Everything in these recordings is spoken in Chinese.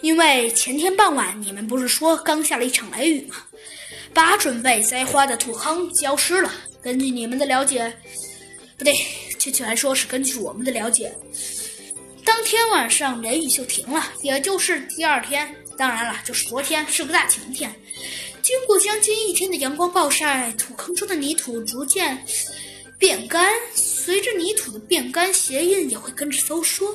因为前天傍晚你们不是说刚下了一场雷雨吗？把准备栽花的土坑浇湿了。根据你们的了解，不对，确切来说是根据我们的了解，当天晚上雷雨就停了，也就是第二天。当然了，就是昨天是个大晴天。经过将近一天的阳光暴晒，土坑中的泥土逐渐变干，随着泥土的变干，鞋印也会跟着收缩。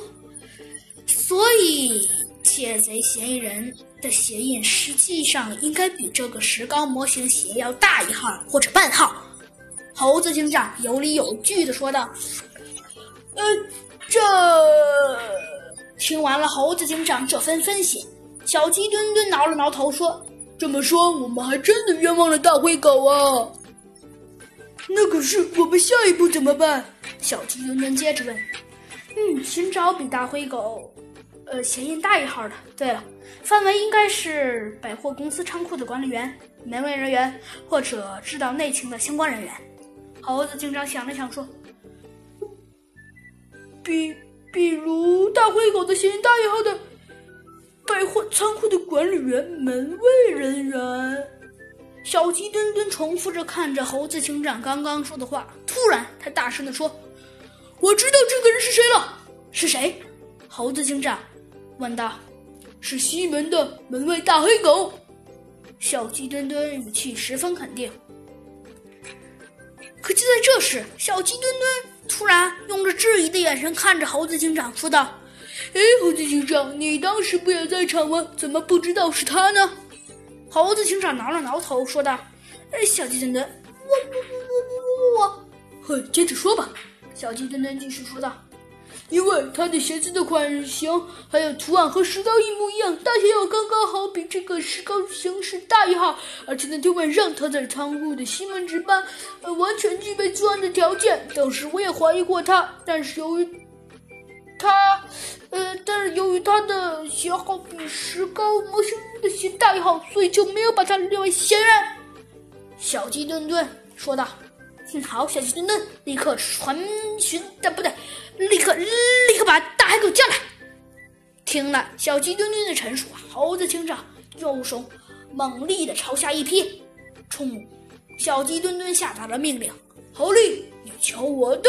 所以，窃贼嫌疑人的鞋印实际上应该比这个石膏模型鞋要大一号或者半号。猴子警长有理有据的说道：“呃，这……”听完了猴子警长这番分析，小鸡墩墩挠了挠头说：“这么说，我们还真的冤枉了大灰狗啊！那可是我们下一步怎么办？”小鸡墩墩接着问：“嗯，寻找比大灰狗……”呃，鞋印大一号的。对了，范围应该是百货公司仓库的管理员、门卫人员，或者知道内情的相关人员。猴子警长想了想说：“比比如大灰狗的鞋印大一号的百货仓库的管理员、门卫人员。”小鸡墩墩重复着看着猴子警长刚刚说的话，突然他大声地说：“我知道这个人是谁了！是谁？”猴子警长。问道：“是西门的门卫大黑狗。”小鸡墩墩语气十分肯定。可就在这时，小鸡墩墩突然用着质疑的眼神看着猴子警长，说道：“哎，猴子警长，你当时不也在场吗？怎么不知道是他呢？”猴子警长挠了挠头，说道：“哎，小鸡墩墩，我我我我我……嘿，接着说吧。”小鸡墩墩继续说道。因为他的鞋子的款型还有图案和石膏一模一样，大小也刚刚好，比这个石膏形式大一号。而且那天晚上他在仓库的西门值班，呃，完全具备作案的条件。当时我也怀疑过他，但是由于他，呃，但是由于他的鞋号比石膏模型的鞋大一号，所以就没有把他列为嫌疑人。小鸡墩墩说道。好，小鸡墩墩，立刻传讯，但不对，把大海狗叫来。听了小鸡墩墩的陈述，猴子警长右手猛力的朝下一劈，冲小鸡墩墩下达了命令：“猴力，你瞧我的！”